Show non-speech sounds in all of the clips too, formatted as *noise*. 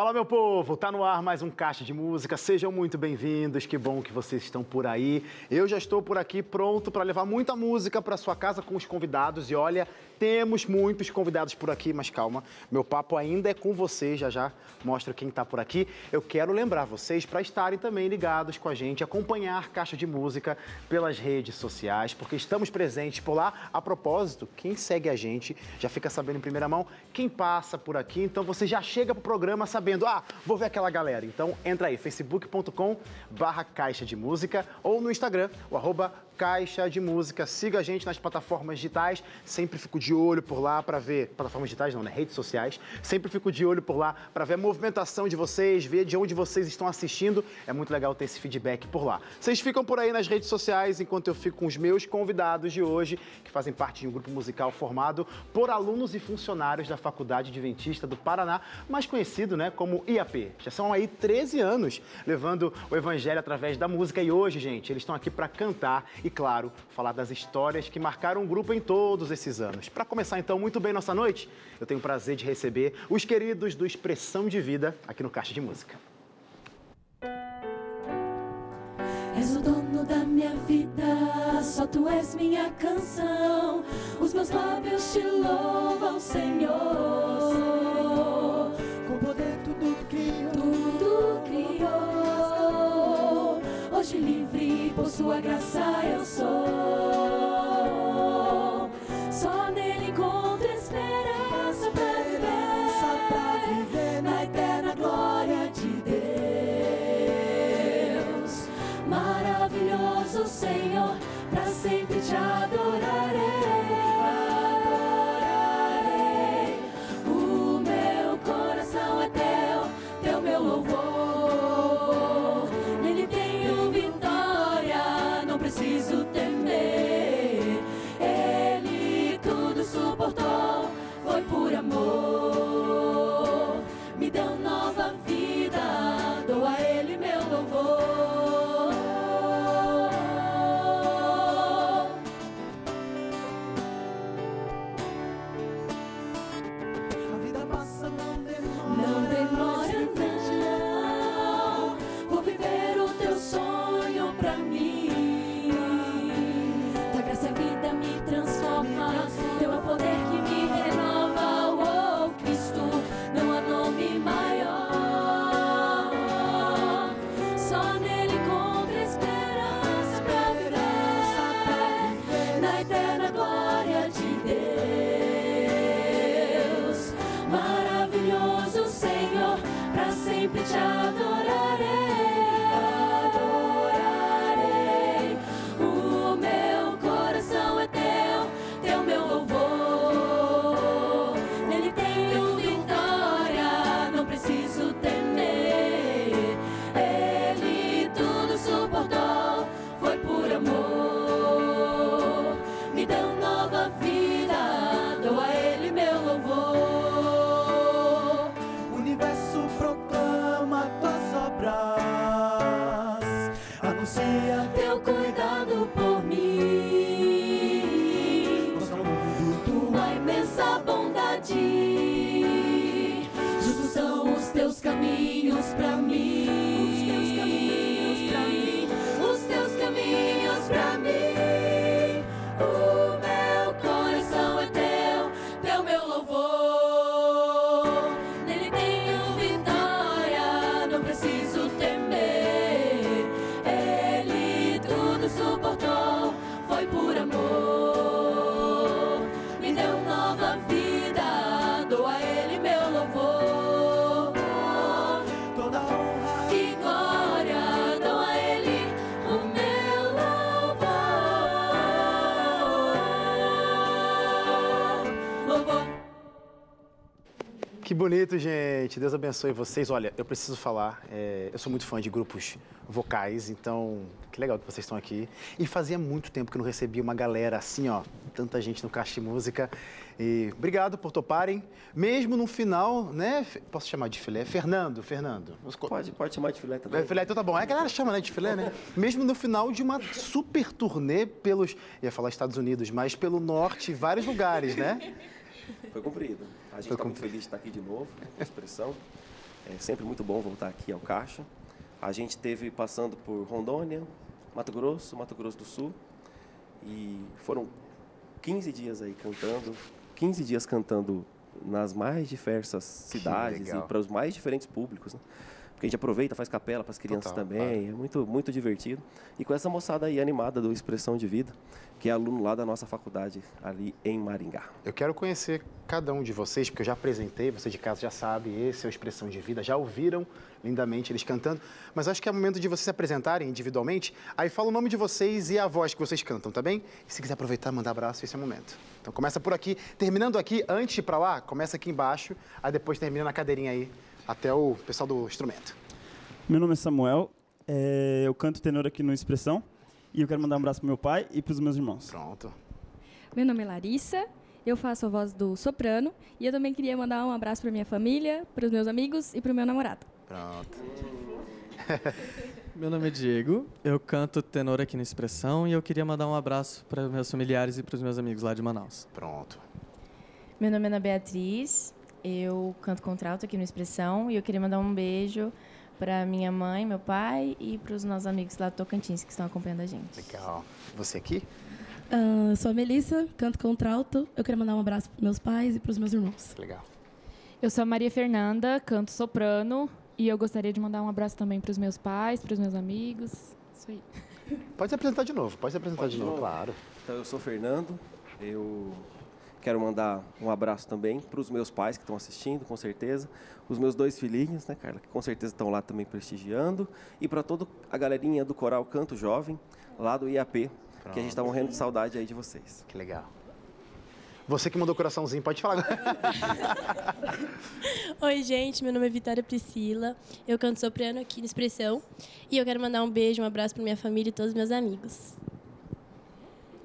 Fala, meu povo! Tá no ar mais um Caixa de Música. Sejam muito bem-vindos. Que bom que vocês estão por aí. Eu já estou por aqui pronto para levar muita música para sua casa com os convidados. E olha, temos muitos convidados por aqui, mas calma, meu papo ainda é com vocês, já já mostro quem está por aqui. Eu quero lembrar vocês para estarem também ligados com a gente, acompanhar Caixa de Música pelas redes sociais, porque estamos presentes por lá. A propósito, quem segue a gente já fica sabendo em primeira mão quem passa por aqui, então você já chega para o programa sabendo, ah, vou ver aquela galera. Então entra aí, facebook.com barra Caixa de Música ou no Instagram, o arroba Caixa de Música. Siga a gente nas plataformas digitais. Sempre fico de olho por lá para ver. Plataformas digitais não, né? Redes sociais. Sempre fico de olho por lá para ver a movimentação de vocês, ver de onde vocês estão assistindo. É muito legal ter esse feedback por lá. Vocês ficam por aí nas redes sociais enquanto eu fico com os meus convidados de hoje, que fazem parte de um grupo musical formado por alunos e funcionários da Faculdade Adventista do Paraná, mais conhecido né, como IAP. Já são aí 13 anos levando o evangelho através da música e hoje, gente, eles estão aqui para cantar e e, claro, falar das histórias que marcaram o grupo em todos esses anos. Para começar, então, muito bem nossa noite, eu tenho o prazer de receber os queridos do Expressão de Vida aqui no Caixa de Música. És o dono da minha vida, só tu és minha canção. Os meus lábios te louvam, Senhor. Hoje livre por sua graça eu sou. Só nele encontro esperança pra viver na eterna glória de Deus. Maravilhoso Senhor, pra sempre te adorarei. Viver na bonito, gente. Deus abençoe vocês. Olha, eu preciso falar, é, eu sou muito fã de grupos vocais, então que legal que vocês estão aqui. E fazia muito tempo que eu não recebia uma galera assim, ó, tanta gente no Caixa de Música. E obrigado por toparem. Mesmo no final, né? Posso chamar de filé? Fernando, Fernando. Pode, pode chamar de filé também. É, filé, então tá bom. É a galera chama, né, de filé, né? Mesmo no final de uma super turnê pelos, ia falar Estados Unidos, mas pelo norte, vários lugares, né? Foi cumprido. A gente está muito feliz de estar aqui de novo, com expressão. É sempre muito bom voltar aqui ao Caixa. A gente teve passando por Rondônia, Mato Grosso, Mato Grosso do Sul. E foram 15 dias aí cantando, 15 dias cantando nas mais diversas cidades e para os mais diferentes públicos. Né? Porque a gente aproveita, faz capela para as crianças Total, também, é muito, muito divertido. E com essa moçada aí animada do Expressão de Vida, que é aluno lá da nossa faculdade ali em Maringá. Eu quero conhecer cada um de vocês, porque eu já apresentei, você de casa já sabe, esse é o Expressão de Vida, já ouviram lindamente eles cantando, mas acho que é o momento de vocês se apresentarem individualmente, aí fala o nome de vocês e a voz que vocês cantam, tá bem? E se quiser aproveitar, mandar abraço, esse é o momento. Então começa por aqui, terminando aqui, antes pra lá, começa aqui embaixo, aí depois termina na cadeirinha aí, até o pessoal do instrumento. Meu nome é Samuel, é, eu canto tenor aqui no Expressão e eu quero mandar um abraço pro meu pai e pros meus irmãos. Pronto. Meu nome é Larissa, eu faço a voz do soprano e eu também queria mandar um abraço para minha família, para os meus amigos e para o meu namorado. Pronto. *laughs* Meu nome é Diego, eu canto tenor aqui no Expressão e eu queria mandar um abraço para meus familiares e para os meus amigos lá de Manaus. Pronto. Meu nome é Ana Beatriz, eu canto contralto aqui no Expressão e eu queria mandar um beijo para minha mãe, meu pai e para os nossos amigos lá do Tocantins que estão acompanhando a gente. Legal. Você aqui? Ah, sou a Melissa, canto contralto. Eu queria mandar um abraço para meus pais e para os meus irmãos. Legal. Eu sou a Maria Fernanda, canto soprano e eu gostaria de mandar um abraço também para os meus pais, para os meus amigos. Isso aí. Pode se apresentar de novo, pode se apresentar Pode de de novo, novo? claro. Então, eu sou Fernando, eu quero mandar um abraço também para os meus pais que estão assistindo, com certeza, os meus dois filhinhos, né, Carla, que com certeza estão lá também prestigiando, e para toda a galerinha do Coral Canto Jovem, lá do IAP, que a gente está morrendo de saudade aí de vocês. Que legal. Você que mandou coraçãozinho, pode falar agora. *laughs* Oi, gente, meu nome é Vitória Priscila, eu canto soprano aqui no Expressão e eu quero mandar um beijo, um abraço para minha família e todos os meus amigos.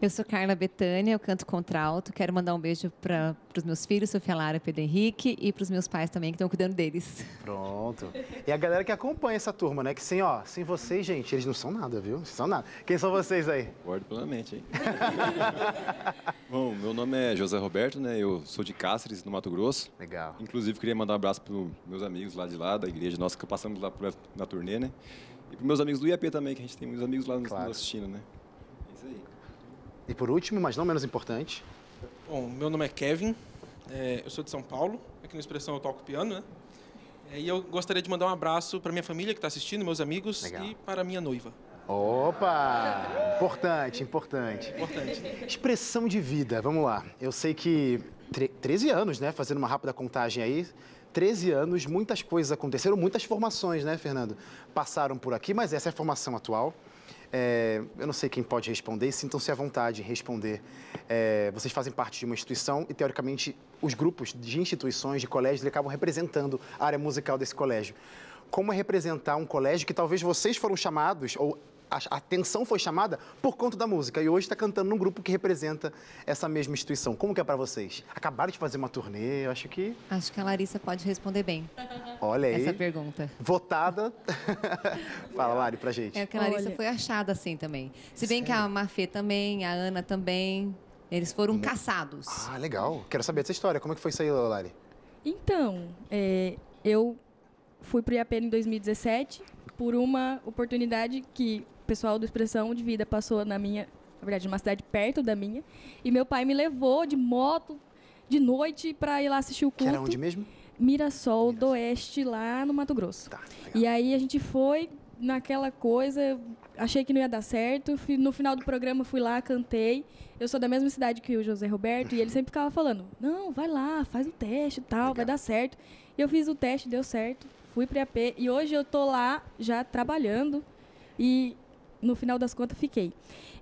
Eu sou Carla Betânia, eu canto contralto. Quero mandar um beijo para os meus filhos, Sofia Lara e Pedro Henrique, e para os meus pais também, que estão cuidando deles. Pronto. E a galera que acompanha essa turma, né? Que sem, ó, sem vocês, gente, eles não são nada, viu? Não são nada. Quem são vocês aí? Concordo plenamente, hein? *laughs* Bom, meu nome é José Roberto, né? Eu sou de Cáceres, no Mato Grosso. Legal. Inclusive, queria mandar um abraço para meus amigos lá de lá, da igreja nossa, que passamos lá na turnê, né? E para meus amigos do IAP também, que a gente tem muitos amigos lá Claro. nos assistindo, né? E por último, mas não menos importante, Bom, meu nome é Kevin, é, eu sou de São Paulo, aqui no Expressão eu toco piano, né? É, e eu gostaria de mandar um abraço para minha família que está assistindo, meus amigos, Legal. e para minha noiva. Opa! Importante, importante. Importante. Expressão de vida, vamos lá. Eu sei que tre- 13 anos, né? Fazendo uma rápida contagem aí. 13 anos, muitas coisas aconteceram, muitas formações, né, Fernando? Passaram por aqui, mas essa é a formação atual. É, eu não sei quem pode responder, sintam-se à vontade em responder. É, vocês fazem parte de uma instituição e, teoricamente, os grupos de instituições, de colégios, acabam representando a área musical desse colégio. Como é representar um colégio que talvez vocês foram chamados, ou a atenção foi chamada por conta da música, e hoje está cantando num grupo que representa essa mesma instituição. Como que é para vocês? Acabaram de fazer uma turnê, eu acho que... Acho que a Larissa pode responder bem Olha aí, essa pergunta. votada. *laughs* Fala, Lari, pra gente. É que a Larissa Olha. foi achada assim também. Se bem que a Mafê também, a Ana também, eles foram caçados. Ah, legal. Quero saber dessa história. Como é que foi isso aí, Lari? Então, é, eu fui para o IAP em 2017 por uma oportunidade que pessoal do Expressão de Vida passou na minha, na verdade, numa cidade perto da minha, e meu pai me levou de moto de noite para ir lá assistir o Que culto. era onde mesmo? Mirassol do Oeste, lá no Mato Grosso. Tá, legal. E aí a gente foi naquela coisa, achei que não ia dar certo. No final do programa fui lá, cantei. Eu sou da mesma cidade que o José Roberto e ele sempre ficava falando: "Não, vai lá, faz o teste e tal, vai dar certo". E eu fiz o teste, deu certo. Fui para AP e hoje eu tô lá já trabalhando e no final das contas fiquei.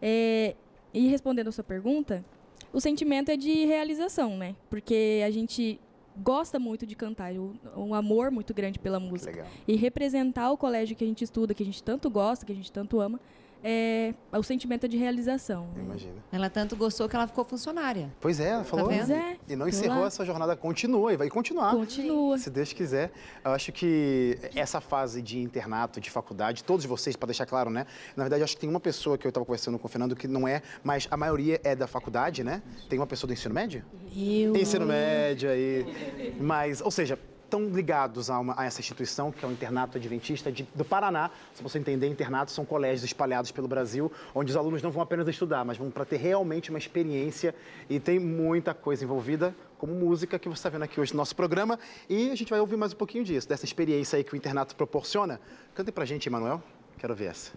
É, e respondendo a sua pergunta, o sentimento é de realização, né? Porque a gente gosta muito de cantar, um amor muito grande pela música. Legal. E representar o colégio que a gente estuda, que a gente tanto gosta, que a gente tanto ama, é o sentimento é de realização. né? Imagina. Ela tanto gostou que ela ficou funcionária. Pois é, ela falou. vendo? Pois é. E não encerrou lá. essa jornada, continua e vai continuar. Continua. Se Deus quiser. Eu acho que essa fase de internato, de faculdade, todos vocês, para deixar claro, né? Na verdade, eu acho que tem uma pessoa que eu estava conversando com o Fernando que não é, mas a maioria é da faculdade, né? Tem uma pessoa do ensino médio? Eu. Ensino médio aí. Mas, ou seja, estão ligados a, uma- a essa instituição, que é o Internato Adventista de- do Paraná. Se você entender, internatos são colégios espalhados pelo Brasil, onde os alunos não vão apenas estudar, mas vão para ter realmente uma experiência e tem muita coisa envolvida, como música, que você está vendo aqui hoje no nosso programa. E a gente vai ouvir mais um pouquinho disso, dessa experiência aí que o internato proporciona. Canta pra gente, Emanuel. Quero ver essa.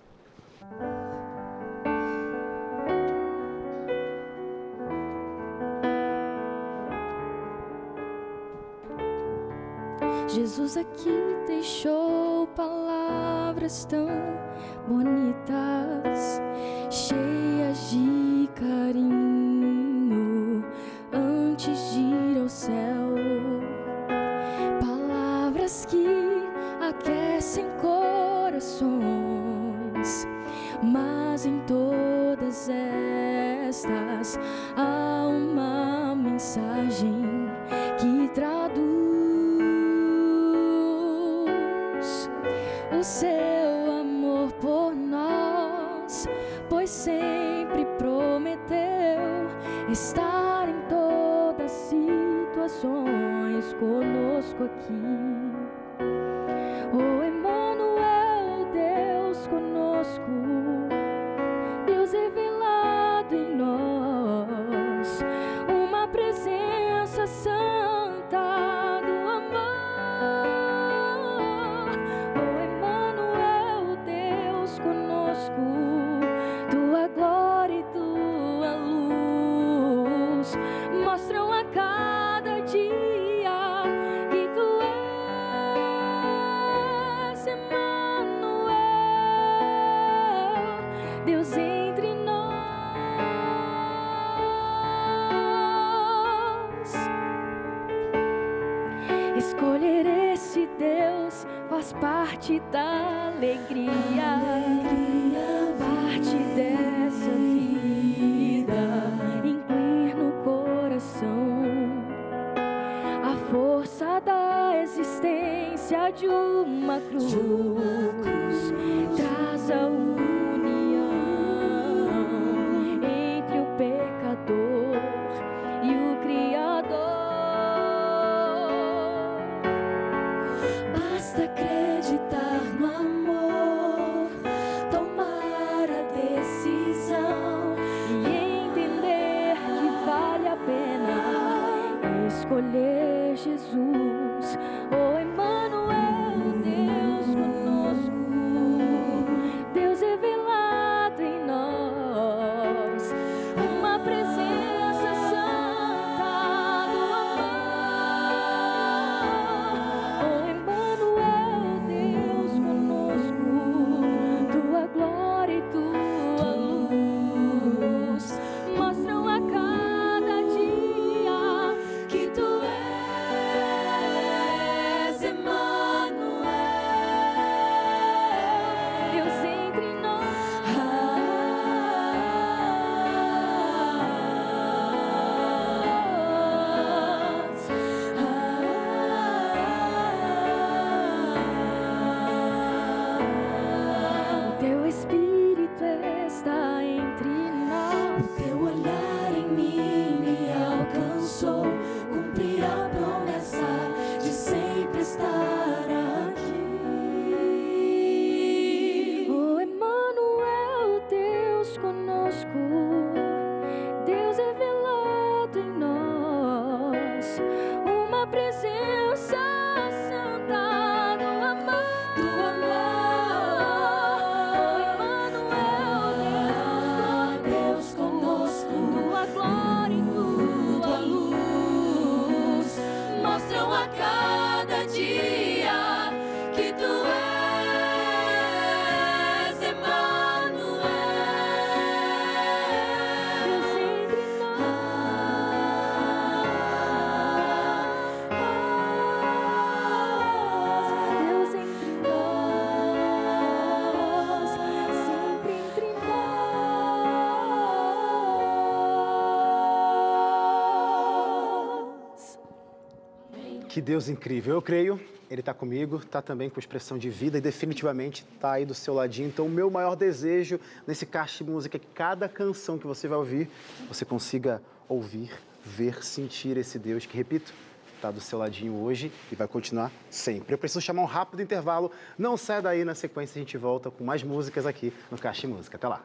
Jesus aqui deixou palavras tão bonitas, cheias de carinho, antes de ir ao céu. Palavras que aquecem corações, mas em todas estas há uma mensagem Deus incrível. Eu creio, Ele está comigo, está também com expressão de vida e definitivamente está aí do seu ladinho. Então, o meu maior desejo nesse caixa de música é que cada canção que você vai ouvir, você consiga ouvir, ver, sentir esse Deus que, repito, está do seu ladinho hoje e vai continuar sempre. Eu preciso chamar um rápido intervalo. Não sai daí, na sequência a gente volta com mais músicas aqui no Caixa de Música. Até lá.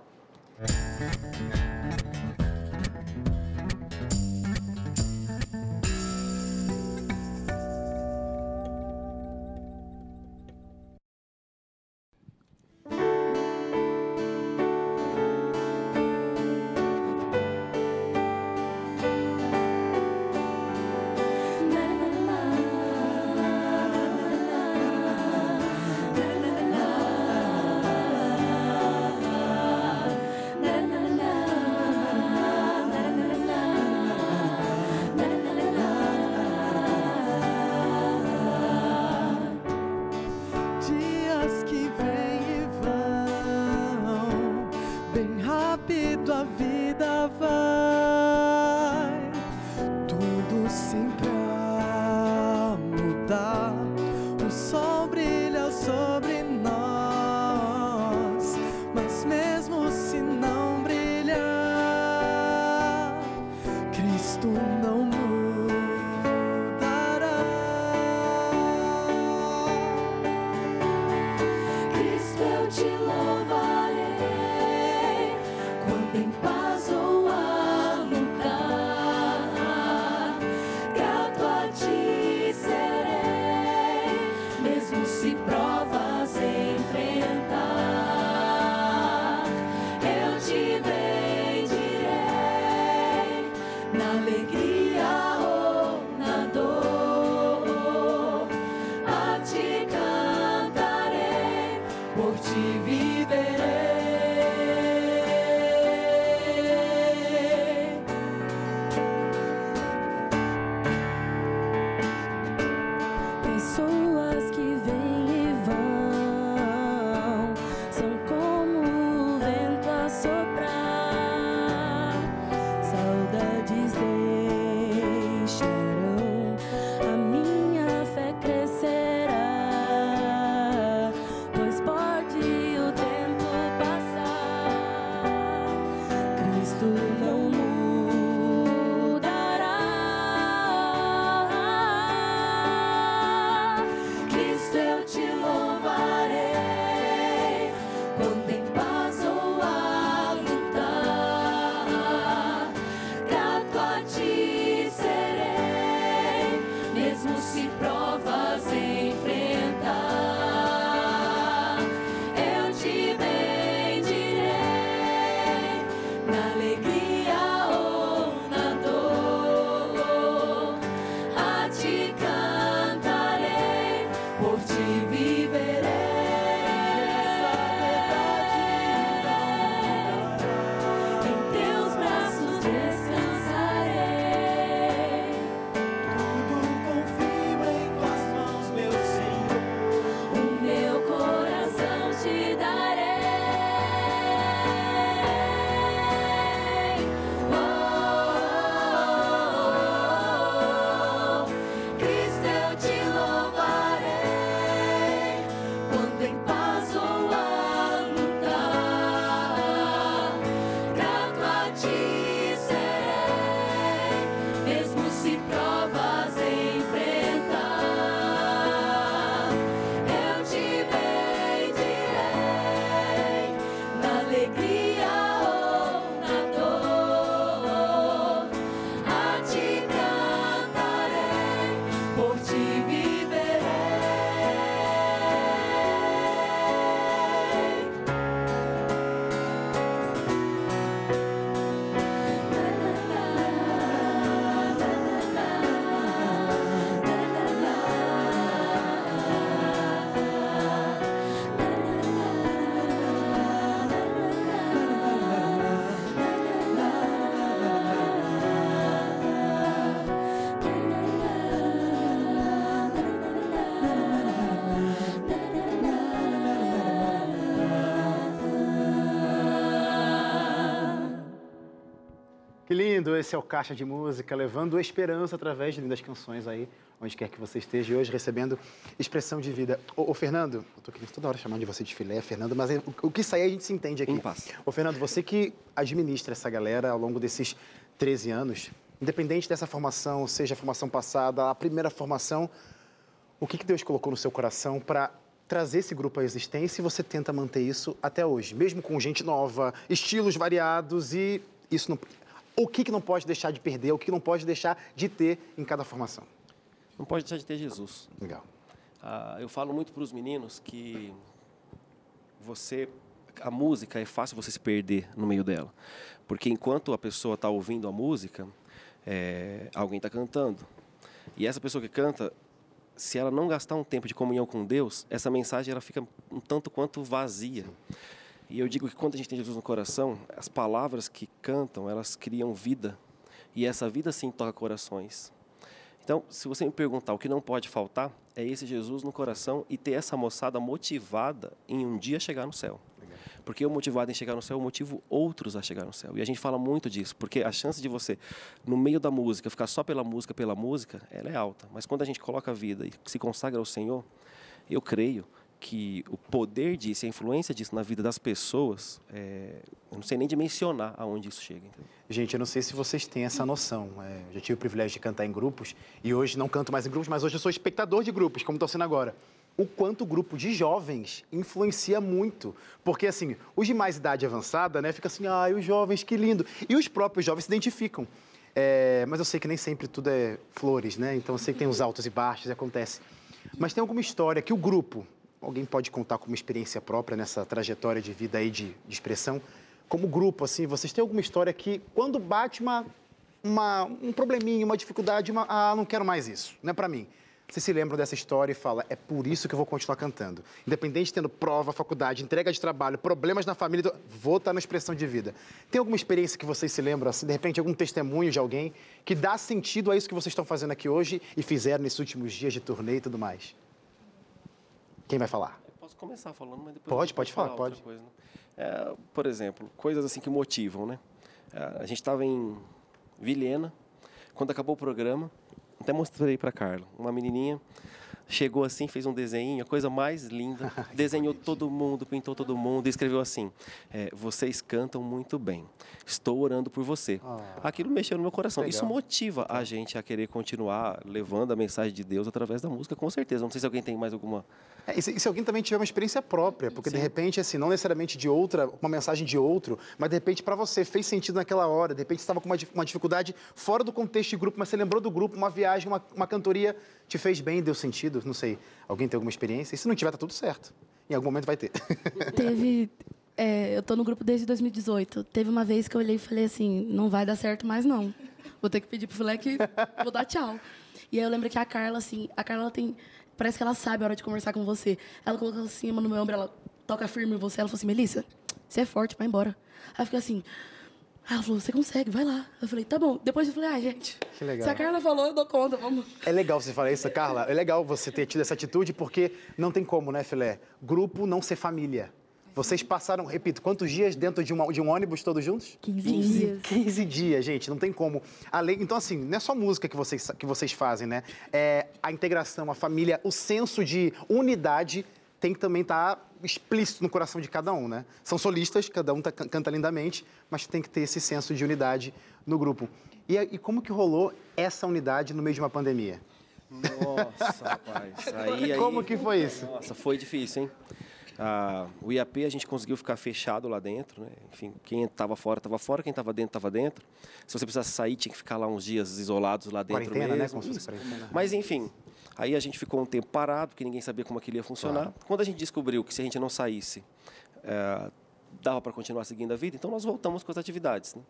Vida lindo, esse é o Caixa de Música, levando esperança através de lindas canções aí, onde quer que você esteja, e hoje recebendo expressão de vida. Ô, ô, Fernando, eu tô querendo toda hora chamando de você de filé, Fernando, mas o, o que sair a gente se entende aqui. Ô, Fernando, você que administra essa galera ao longo desses 13 anos, independente dessa formação, seja a formação passada, a primeira formação, o que, que Deus colocou no seu coração para trazer esse grupo à existência e você tenta manter isso até hoje, mesmo com gente nova, estilos variados e isso não. O que, que não pode deixar de perder, o que não pode deixar de ter em cada formação? Não pode deixar de ter Jesus. Legal. Ah, eu falo muito para os meninos que você, a música é fácil você se perder no meio dela, porque enquanto a pessoa está ouvindo a música, é, alguém está cantando. E essa pessoa que canta, se ela não gastar um tempo de comunhão com Deus, essa mensagem ela fica um tanto quanto vazia. E eu digo que quando a gente tem Jesus no coração, as palavras que cantam, elas criam vida. E essa vida sim toca corações. Então, se você me perguntar o que não pode faltar, é esse Jesus no coração e ter essa moçada motivada em um dia chegar no céu. Porque eu motivado em chegar no céu, eu motivo outros a chegar no céu. E a gente fala muito disso, porque a chance de você, no meio da música, ficar só pela música, pela música, ela é alta. Mas quando a gente coloca a vida e se consagra ao Senhor, eu creio que o poder disso, a influência disso na vida das pessoas, é, eu não sei nem dimensionar aonde isso chega. Gente, eu não sei se vocês têm essa noção. É, eu já tive o privilégio de cantar em grupos e hoje não canto mais em grupos, mas hoje eu sou espectador de grupos, como estou sendo agora. O quanto o grupo de jovens influencia muito. Porque, assim, os de mais idade avançada, né, fica assim, ai, os jovens, que lindo. E os próprios jovens se identificam. É, mas eu sei que nem sempre tudo é flores, né? Então eu sei que tem os altos e baixos e acontece. Mas tem alguma história que o grupo, alguém pode contar como experiência própria nessa trajetória de vida aí de, de expressão, como grupo, assim, vocês têm alguma história que quando bate uma, uma, um probleminha, uma dificuldade, uma, ah, não quero mais isso, não é para mim. Vocês se lembram dessa história e fala, é por isso que eu vou continuar cantando. Independente de tendo prova, faculdade, entrega de trabalho, problemas na família, vou estar na expressão de vida. Tem alguma experiência que vocês se lembram, assim, de repente, algum testemunho de alguém que dá sentido a isso que vocês estão fazendo aqui hoje e fizeram nesses últimos dias de turnê e tudo mais? Quem vai falar? Eu posso começar falando, mas depois Pode, pode falar, outra pode. coisa, né? É, por exemplo, coisas assim que motivam, né? É, a gente estava em Vilhena, quando acabou o programa, até mostrei para Carla, uma menininha chegou assim, fez um desenho, a coisa mais linda, *laughs* desenhou todo mundo, pintou todo mundo e escreveu assim: é, vocês cantam muito bem, estou orando por você. Aquilo mexeu no meu coração. Isso Legal. motiva a gente a querer continuar levando a mensagem de Deus através da música, com certeza. Não sei se alguém tem mais alguma É, e, se, e se alguém também tiver uma experiência própria, porque de repente, assim, não necessariamente de outra, uma mensagem de outro, mas de repente para você fez sentido naquela hora, de repente você estava com uma, uma dificuldade fora do contexto de grupo, mas você lembrou do grupo, uma viagem, uma, uma cantoria te fez bem, deu sentido, não sei. Alguém tem alguma experiência? E se não tiver, tá tudo certo. Em algum momento vai ter. *laughs* Teve. é, eu tô no grupo desde 2018. Teve uma vez que eu olhei e falei assim: não vai dar certo mais, não. Vou ter que pedir pro Filé que vou dar tchau. E aí eu lembro que a Carla, assim, a Carla tem. Parece que ela sabe a hora de conversar com você. Ela colocou assim no meu ombro, ela toca firme em você. Ela falou assim: Melissa, você é forte, vai embora. Aí eu assim. Aí ela falou: você consegue, vai lá. Eu falei: tá bom. Depois eu falei: ah, gente. Que legal. Se a Carla falou, eu dou conta, vamos. É legal você falar isso, Carla. É legal você ter tido essa atitude, porque não tem como, né, Filé? Grupo não ser família. Vocês passaram, repito, quantos dias dentro de, uma- de um ônibus todos juntos? 15 dias. 15 dias, gente, não tem como. Além, então, assim, não é só música que vocês, que vocês fazem, né? É a integração, a família, o senso de unidade tem que também estar explícito no coração de cada um, né? São solistas, cada um tá- canta lindamente, mas tem que ter esse senso de unidade no grupo. E, e como que rolou essa unidade no meio de uma pandemia? Nossa, rapaz. *laughs* Aí, aí, Como que foi isso? Nossa, foi difícil, hein? Ah, o IAP a gente conseguiu ficar fechado lá dentro, né? Enfim, quem estava fora estava fora, quem estava dentro estava dentro. Se você precisasse sair, tinha que ficar lá uns dias isolados lá dentro Quarentena, né? mesmo. Como se fosse Isso. quarentena. Mas enfim, aí a gente ficou um tempo parado, porque ninguém sabia como aquilo ia funcionar. Claro. Quando a gente descobriu que se a gente não saísse, eh, dava para continuar seguindo a vida, então nós voltamos com as atividades. Né?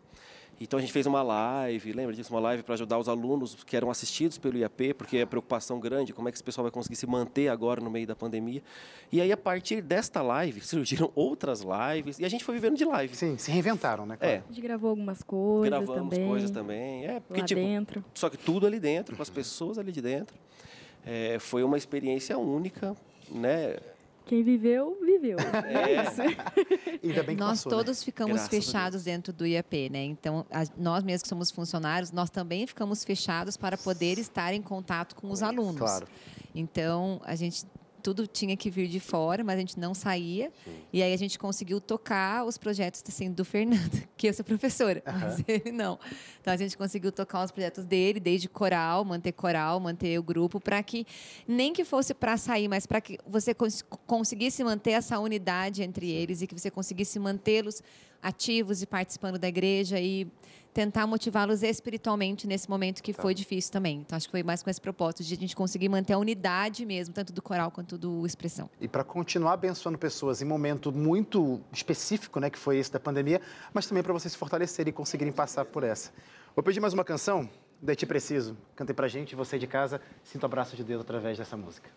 Então a gente fez uma live, lembra disso? Uma live para ajudar os alunos que eram assistidos pelo IAP, porque é preocupação grande, como é que esse pessoal vai conseguir se manter agora no meio da pandemia. E aí, a partir desta live, *laughs* surgiram outras lives, e a gente foi vivendo de live. Sim, se reinventaram, né? É, A gente gravou algumas coisas gravamos também. coisas também. É, porque, lá tipo, dentro. Só que tudo ali dentro, com as pessoas ali de dentro. É, foi uma experiência única, né? Quem viveu, viveu. É. *laughs* É isso. *laughs* Ainda bem que nós passou, né? todos ficamos Graças fechados dentro do IAP, né? Então, a- nós mesmos que somos funcionários, nós também ficamos fechados para poder estar em contato com os alunos. Claro. Então, a gente tudo tinha que vir de fora, mas a gente não saía. E aí a gente conseguiu tocar os projetos assim, do Fernando, *laughs* que eu sou professora, mas ele não. Então a gente conseguiu tocar os projetos dele, desde coral, manter coral, manter o grupo, para que nem que fosse para sair, mas para que você cons- conseguisse manter essa unidade entre eles e que você conseguisse mantê-los ativos e participando da igreja e tentar motivá-los espiritualmente nesse momento que foi difícil também. Então acho que foi mais com esse propósito de a gente conseguir manter a unidade mesmo, tanto do coral quanto do expressão. E para continuar abençoando pessoas em momento muito específico, né, que foi esse da pandemia, mas também para vocês se fortalecerem e conseguirem passar por essa. Vou pedir mais uma canção, daí Te Preciso. Cantei pra gente, você de casa, sinta o abraço de Deus através dessa música.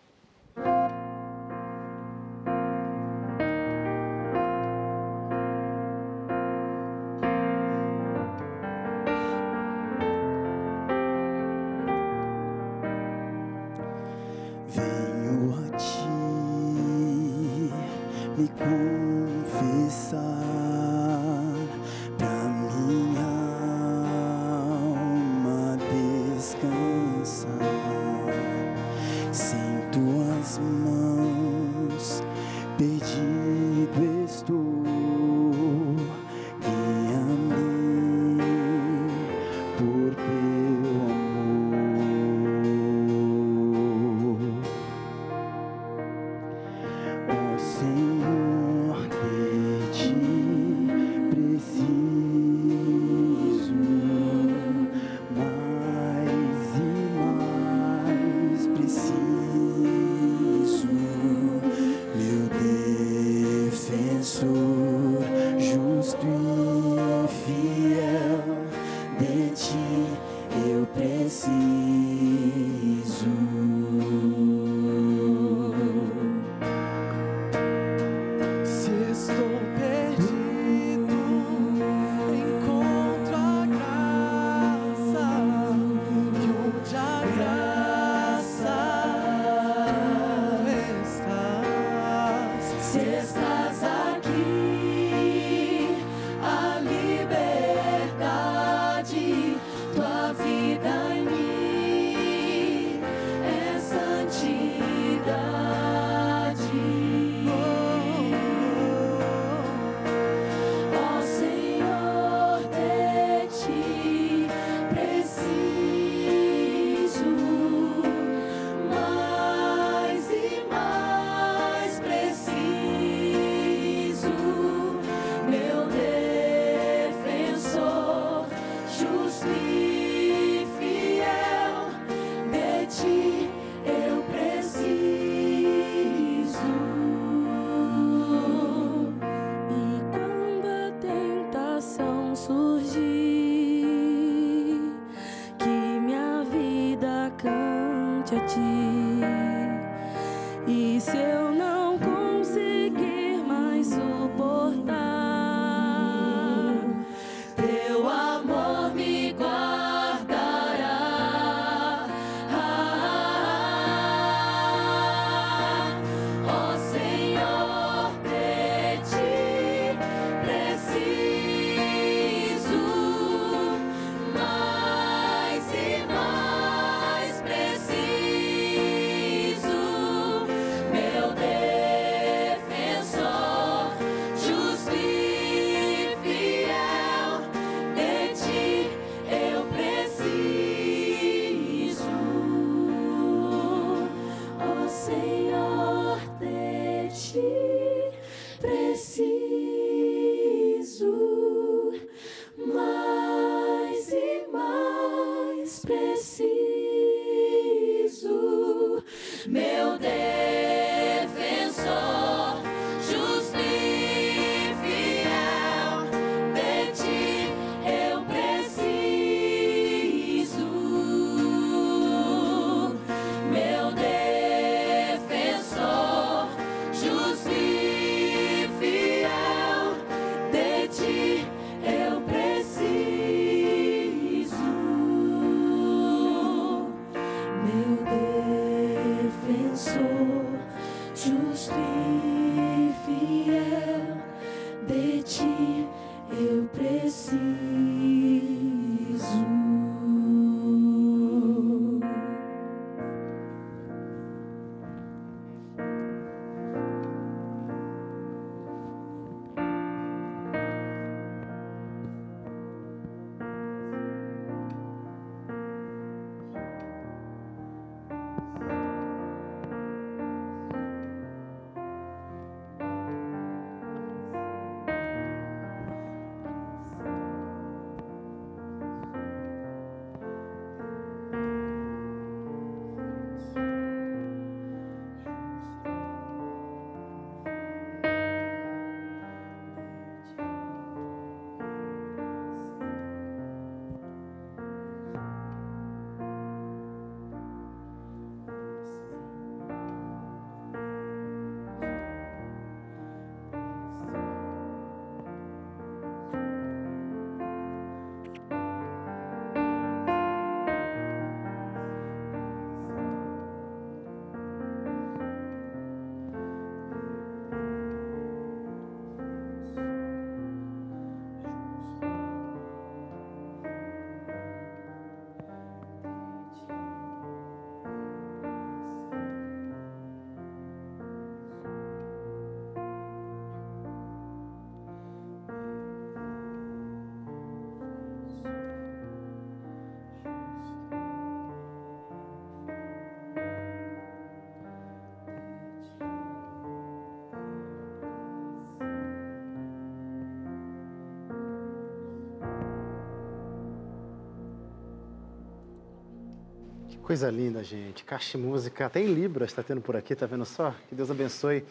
Coisa linda, gente. Caixa música. Até em Libras está tendo por aqui, tá vendo só? Que Deus abençoe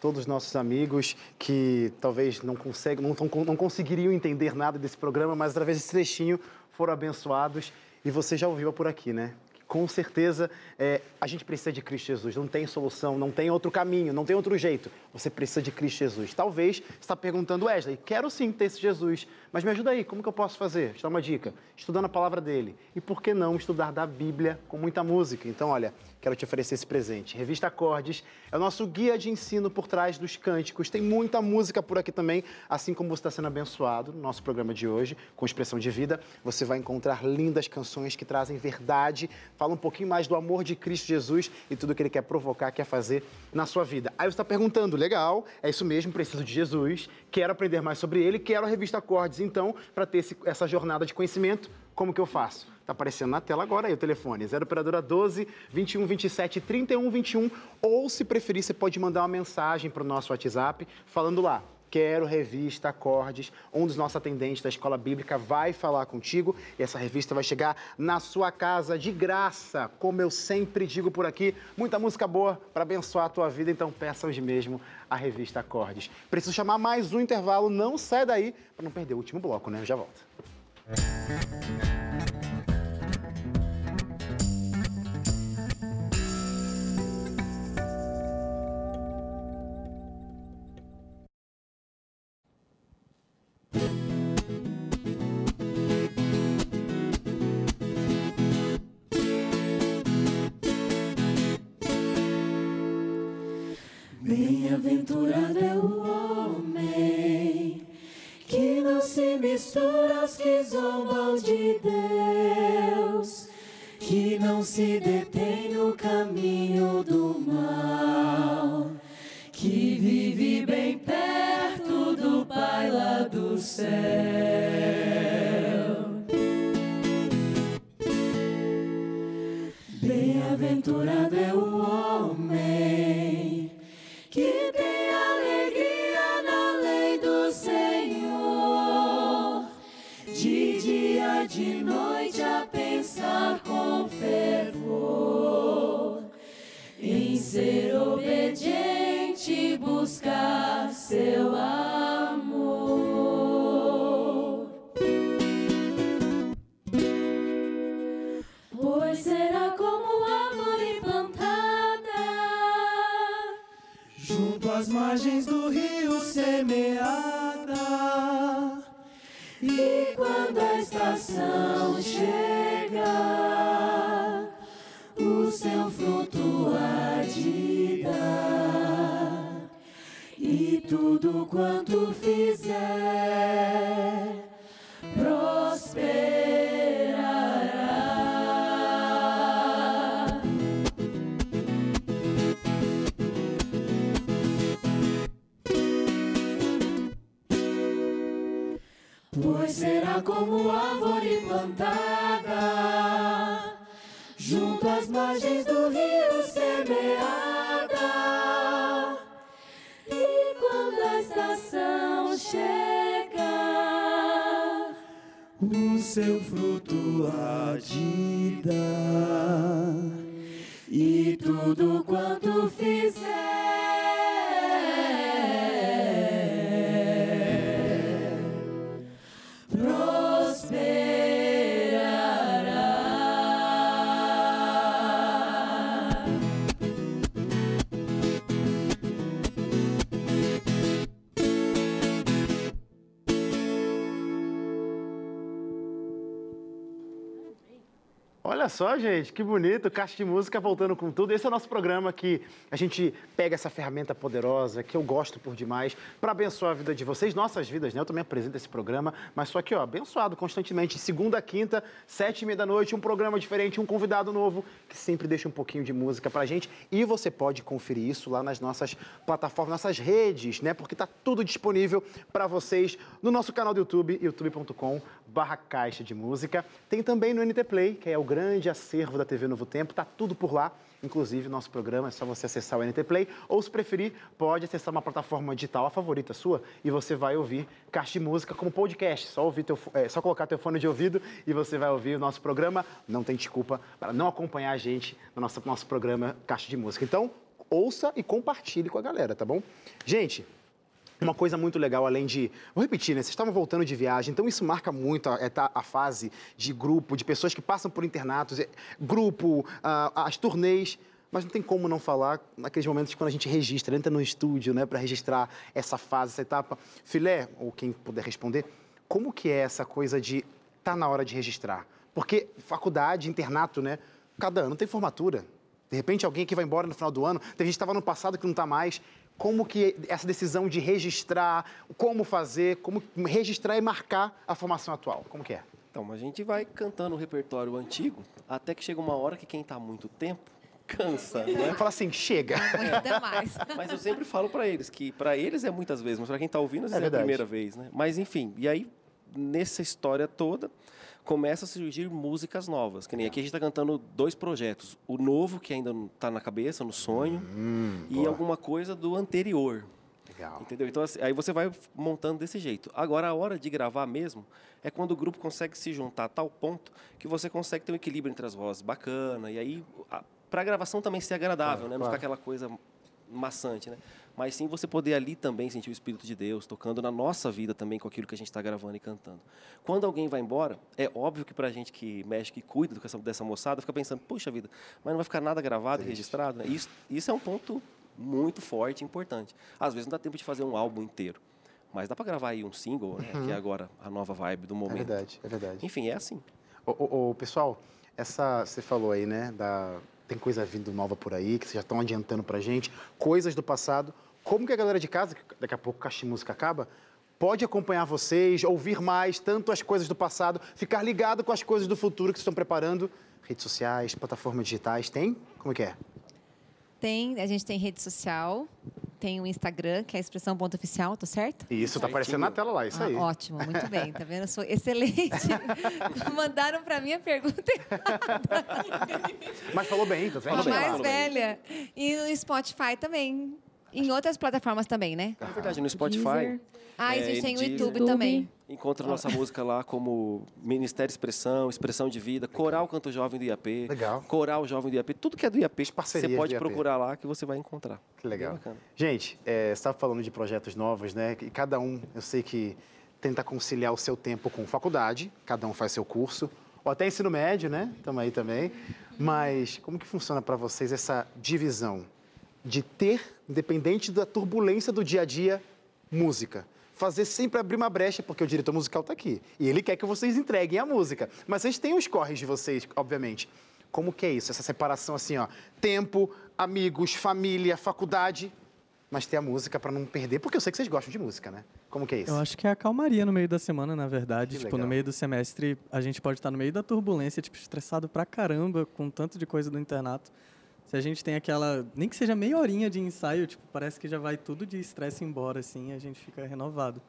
todos os nossos amigos que talvez não, conseguem, não, não conseguiriam entender nada desse programa, mas através desse trechinho foram abençoados. E você já ouviu por aqui, né? Com certeza, é, a gente precisa de Cristo Jesus. Não tem solução, não tem outro caminho, não tem outro jeito. Você precisa de Cristo Jesus. Talvez você está perguntando, Wesley, quero sim ter esse Jesus, mas me ajuda aí, como que eu posso fazer? Te dar uma dica. Estudando a palavra dele. E por que não estudar da Bíblia com muita música? Então, olha, quero te oferecer esse presente. Revista Acordes é o nosso guia de ensino por trás dos cânticos. Tem muita música por aqui também, assim como você está sendo abençoado no nosso programa de hoje, com expressão de vida. Você vai encontrar lindas canções que trazem verdade, falam um pouquinho mais do amor de Cristo Jesus e tudo que ele quer provocar, quer fazer na sua vida. Aí você está perguntando, legal, é isso mesmo, preciso de Jesus, quero aprender mais sobre ele, quero a revista Acordes, então, para ter esse- essa jornada de conhecimento, como que eu faço? Está aparecendo na tela agora aí o telefone, 0 operadora 12 21 27 31 21, ou se preferir, você pode mandar uma mensagem para o nosso WhatsApp falando lá. Quero revista Acordes. Um dos nossos atendentes da escola bíblica vai falar contigo e essa revista vai chegar na sua casa de graça, como eu sempre digo por aqui. Muita música boa para abençoar a tua vida, então peça hoje mesmo a revista Acordes. Preciso chamar mais um intervalo, não sai daí para não perder o último bloco, né? Eu já volto. Lá tudo quanto gente, que bonito, Caixa de Música voltando com tudo. Esse é o nosso programa que a gente pega essa ferramenta poderosa, que eu gosto por demais, para abençoar a vida de vocês, nossas vidas, né? Eu também apresento esse programa, mas só que, ó, abençoado constantemente. Segunda, a quinta, sete e meia da noite, um programa diferente, um convidado novo, que sempre deixa um pouquinho de música pra gente. E você pode conferir isso lá nas nossas plataformas, nossas redes, né? Porque tá tudo disponível para vocês no nosso canal do YouTube, youtube.com barra Caixa de Música. Tem também no NT Play, que é o grande grande acervo da TV Novo Tempo, tá tudo por lá. Inclusive, nosso programa é só você acessar o NT Play, ou se preferir, pode acessar uma plataforma digital, a favorita sua, e você vai ouvir Caixa de Música como podcast. Só, ouvir teu, é, só colocar teu fone de ouvido e você vai ouvir o nosso programa. Não tem desculpa para não acompanhar a gente no nosso, nosso programa Caixa de Música. Então, ouça e compartilhe com a galera, tá bom? Gente, uma coisa muito legal, além de. Vou repetir, né? Vocês estavam voltando de viagem, então isso marca muito a, a- fase de grupo, de pessoas que passam por internatos, é, grupo, as turnês. Mas não tem como não falar naqueles momentos quando a gente registra, entra no estúdio, né, para registrar essa fase, essa etapa. Filé, ou quem puder responder, como que é essa coisa de tá na hora de registrar? Porque faculdade, internato, né? Cada ano tem formatura. De repente alguém que vai embora no final do ano, tem gente que estava no passado que não está mais. Como que essa decisão de registrar, como fazer, como registrar e marcar a formação atual? Como que é? Então, a gente vai cantando o repertório antigo, até que chega uma hora que quem está há muito tempo cansa, né? Fala assim, chega. Aguenta mais. *laughs* Mas eu sempre falo para eles que para eles é muitas vezes, mas para quem está ouvindo às vezes é, a verdade. primeira vez, né? Mas enfim, e aí nessa história toda começa a surgir músicas novas. Que nem aqui a gente está cantando dois projetos, o novo que ainda está na cabeça, no sonho, e boa. alguma coisa do anterior. Legal. Entendeu? Então, assim, aí você vai montando desse jeito. Agora, a hora de gravar mesmo é quando o grupo consegue se juntar a tal ponto que você consegue ter um equilíbrio entre as vozes bacana. E aí, para a gravação também ser agradável, Claro, né? Não claro. ficar aquela coisa maçante, né? Mas sim você poder ali também sentir o Espírito de Deus tocando na nossa vida também com aquilo que a gente está gravando e cantando. Quando alguém vai embora, é óbvio que para a gente que mexe, que cuida dessa, dessa moçada, fica pensando, puxa vida, mas não vai ficar nada gravado e registrado? Né? Isso, isso é um ponto muito forte e importante. Às vezes não dá tempo de fazer um álbum inteiro, mas dá para gravar aí um single, né? Uhum. que é agora a nova vibe do É momento. verdade, é verdade. Enfim, é assim. Ô, ô, ô, pessoal, essa você falou aí, né? Da, tem coisa vindo nova por aí que vocês já estão adiantando pra gente, coisas do passado. Como que a galera de casa, que daqui a pouco o Caixa de Música acaba, pode acompanhar vocês, ouvir mais tanto as coisas do passado, ficar ligado com as coisas do futuro que vocês estão preparando? Redes sociais, plataformas digitais, tem? Como que é? Tem, a gente tem rede social, tem o Instagram, que é a expressão ponto oficial, tô certo? Isso, tá aparecendo na tela lá, isso Ah, aí. ótimo, muito bem, tá vendo? Eu sou *laughs* excelente. *laughs* Mandaram pra mim a pergunta Mas falou bem, tá a falou bem. mais velha. E no Spotify também. Em outras plataformas também, né? Na verdade, no Spotify. Deezer. Ah, e a gente é, tem o Deezer. YouTube também. Encontra nossa música lá como Ministério Expressão, Expressão de Vida, Coral Canto Jovem do IAP, Legal. Coral Jovem do IAP, tudo que é do IAP, você pode procurar lá que você vai encontrar. Que legal. Gente, é, você estava falando de projetos novos, né? E cada um, eu sei que tenta conciliar o seu tempo com faculdade, cada um faz seu curso, ou até ensino médio, né? Estamos aí também. Mas como que funciona para vocês essa divisão de ter, independente da turbulência do dia a dia, música? Fazer sempre abrir uma brecha, porque o diretor musical está aqui. E ele quer que vocês entreguem a música. Mas vocês têm os corres de vocês, obviamente. Como que é isso? Essa separação assim, ó. Tempo, amigos, família, faculdade. Mas ter a música para não perder, porque eu sei que vocês gostam de música, né? Como que é isso? Eu acho que é a calmaria no meio da semana, na verdade. Que tipo, legal. no meio do semestre, a gente pode estar no meio da turbulência, tipo, estressado pra caramba com tanto de coisa do internato. Se a gente tem aquela, nem que seja meia horinha de ensaio, tipo, parece que já vai tudo de estresse embora, assim, a gente fica renovado.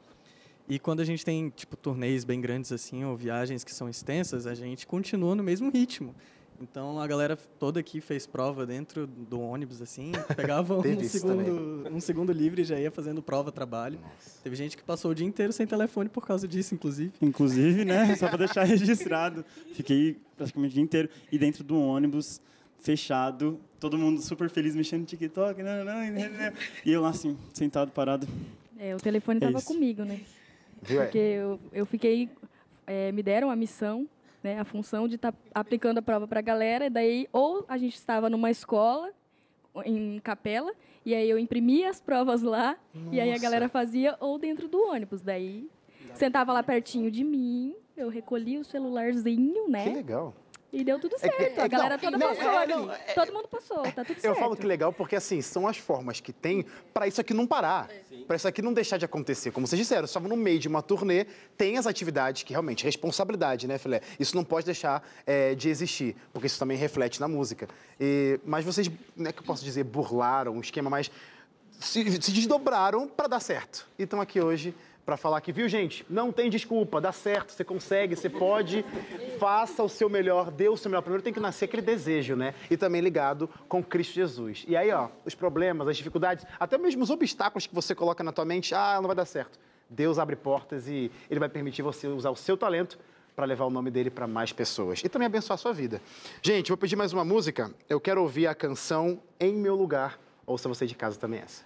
E quando a gente tem, tipo, turnês bem grandes, assim, ou viagens que são extensas, a gente continua no mesmo ritmo. Então, a galera toda aqui fez prova dentro do ônibus, assim, *laughs* pegava um segundo, um segundo livre e já ia fazendo prova, trabalho. Teve gente que passou o dia inteiro sem telefone por causa disso, inclusive. Inclusive, né? Só para deixar *laughs* registrado. Fiquei praticamente o dia inteiro. E dentro do ônibus, fechado, todo mundo super feliz mexendo no TikTok. Não, não, não, não. E eu lá assim, sentado, parado. É, o telefone É estava isso. comigo, né? É? Porque eu, eu fiquei. é, me deram a missão, né, a função de estar aplicando a prova para a galera. E daí, ou a gente estava numa escola, em capela, e aí eu imprimia as provas lá, e aí a Nossa. galera fazia, ou dentro do ônibus. Daí, sentava lá pertinho de mim, eu recolhia o celularzinho, né? Que legal. E deu tudo É certo. que- é a galera não, toda não, passou é, não, Todo mundo passou, tá tudo Eu certo. falo que legal porque, assim, são as formas que tem para isso aqui não parar. Para isso aqui não deixar de acontecer. Como vocês disseram, estavam no meio de uma turnê, tem as atividades que realmente, responsabilidade, né, Filé? Isso não pode deixar é, de existir, porque isso também reflete na música. E- mas vocês, não é que eu posso dizer, burlaram o esquema, mas se, se desdobraram para dar certo. E estão aqui hoje para falar que, viu, gente, não tem desculpa, dá certo, você consegue, você pode, faça o seu melhor, dê o seu melhor. Primeiro tem que nascer aquele desejo, né? E também ligado com Cristo Jesus. E aí, ó, os problemas, as dificuldades, até mesmo os obstáculos que você coloca na tua mente, ah, não vai dar certo. Deus abre portas e Ele vai permitir você usar o seu talento para levar o nome dele para mais pessoas e também abençoar a sua vida. Gente, vou pedir mais uma música. Eu quero ouvir a canção Em Meu Lugar. Ouça você de casa também essa.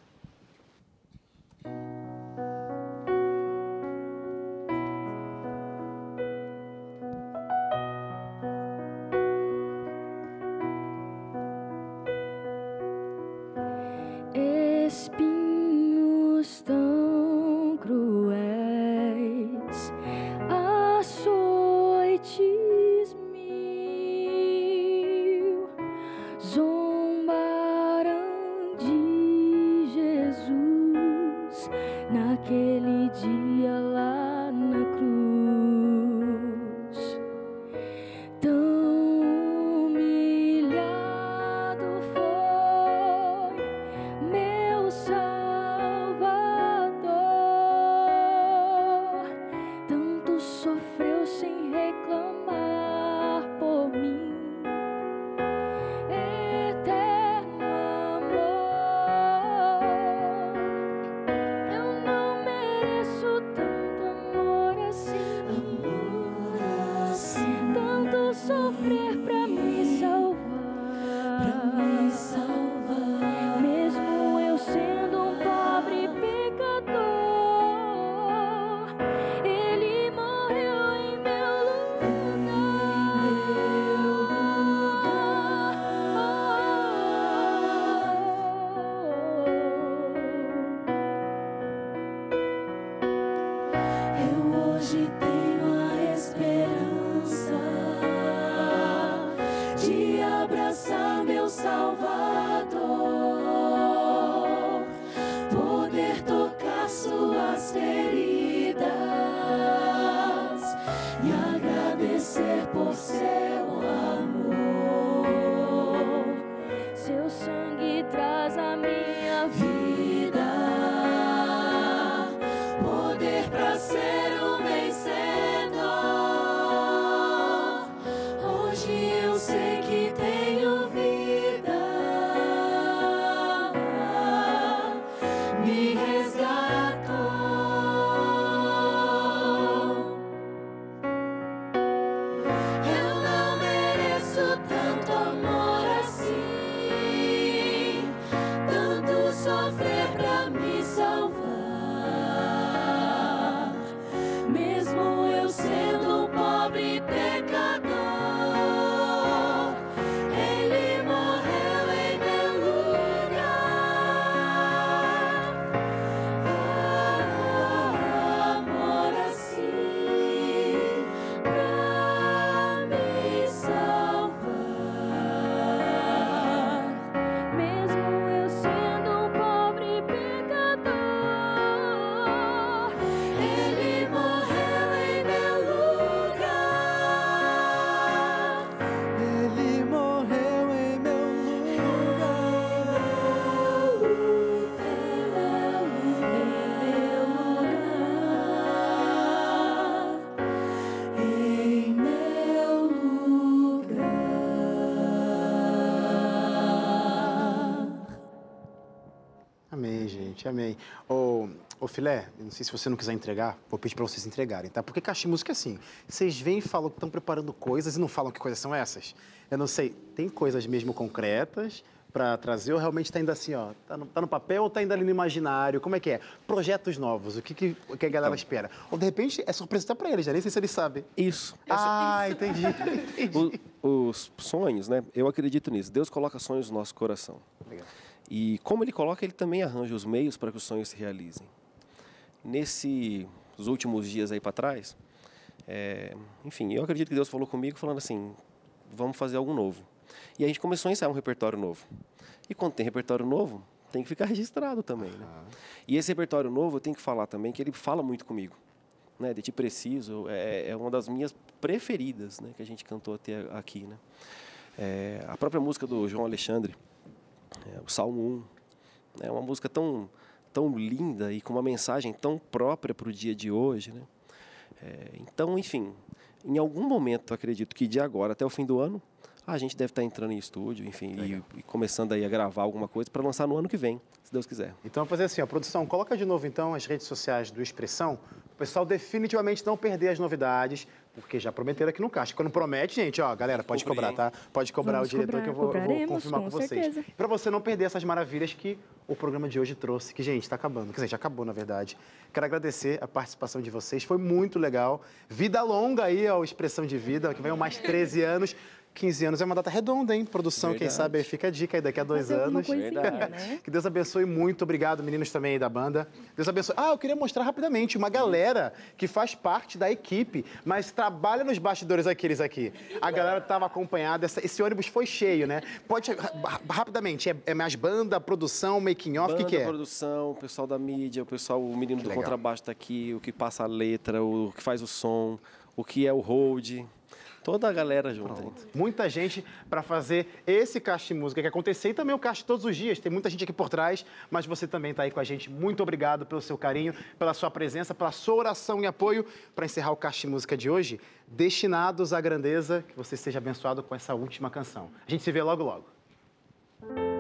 Gente, amém. Ô, ô Filé, não sei se você não quiser entregar, vou pedir para vocês entregarem, tá? Porque Caixa de Música é assim, vocês vêm e falam que estão preparando coisas e não falam que coisas são essas. Eu não sei, tem coisas mesmo concretas para trazer ou realmente está ainda assim, ó, tá no, tá no papel ou tá ainda ali no imaginário? Como é que é? Projetos novos, o que, que, o que a galera espera? Ou de repente é surpresa até para eles, já nem sei se eles sabem. Isso. Ah, entendi. *laughs* entendi. O- os sonhos, né? Eu acredito nisso. Deus coloca sonhos no nosso coração. Legal. E como ele coloca, ele também arranja os meios para que os sonhos se realizem. Nesses últimos dias aí para trás, é, enfim, eu acredito que Deus falou comigo falando assim, vamos fazer algo novo. E a gente começou a ensaiar um repertório novo. E quando tem repertório novo, tem que ficar registrado também, né? E esse repertório novo, eu tenho que falar também que ele fala muito comigo. Né? De Ti Preciso é, é uma das minhas preferidas, né? Que a gente cantou até aqui, né? É, a própria música do João Alexandre, é, o Salmo 1, é uma música tão tão linda e com uma mensagem tão própria para o dia de hoje, né? É, então, enfim, em algum momento, acredito que de agora até o fim do ano, a gente deve estar entrando em estúdio, enfim, e, e começando aí a gravar alguma coisa para lançar no ano que vem, se Deus quiser. Então, vamos fazer assim, a produção, coloca de novo então as redes sociais do Expressão, o pessoal definitivamente não perder as novidades, porque já prometeram aqui no caixa. Quando promete, gente, ó, galera, pode cobrar, tá? Pode cobrar Vamos o diretor cobrar, que eu vou, eu vou confirmar com, com vocês. Para você não perder essas maravilhas que o programa de hoje trouxe, que, gente, está acabando. Quer dizer, já acabou, na verdade. Quero agradecer a participação de vocês, foi muito legal. Vida longa aí ao Expressão de Vida, que venham mais 13 anos. 15 anos é uma data redonda, hein? Produção, quem Verdade. sabe aí fica a dica aí daqui a dois anos. né? Que Deus abençoe muito. Obrigado, meninos também aí da banda. Deus abençoe. Ah, eu queria mostrar rapidamente uma galera que faz parte da equipe, mas trabalha nos bastidores aqueles aqui. A galera estava acompanhada. essa- esse ônibus foi cheio, né? Pode ra- rapidamente. É, é mais banda, produção, making off, o que, que é? produção, o pessoal da mídia, o pessoal, o menino do legal. contrabaixo está aqui, o que passa a letra, o que faz o som, o que é o hold, toda a galera junto. Muita gente para fazer esse caixa de música que acontecer e também o caixa todos os dias. Tem muita gente aqui por trás, mas você também está aí com a gente. Muito obrigado pelo seu carinho, pela sua presença, pela sua oração e apoio para encerrar o caixa de música de hoje. Destinados à grandeza, que você seja abençoado com essa última canção. A gente se vê logo logo.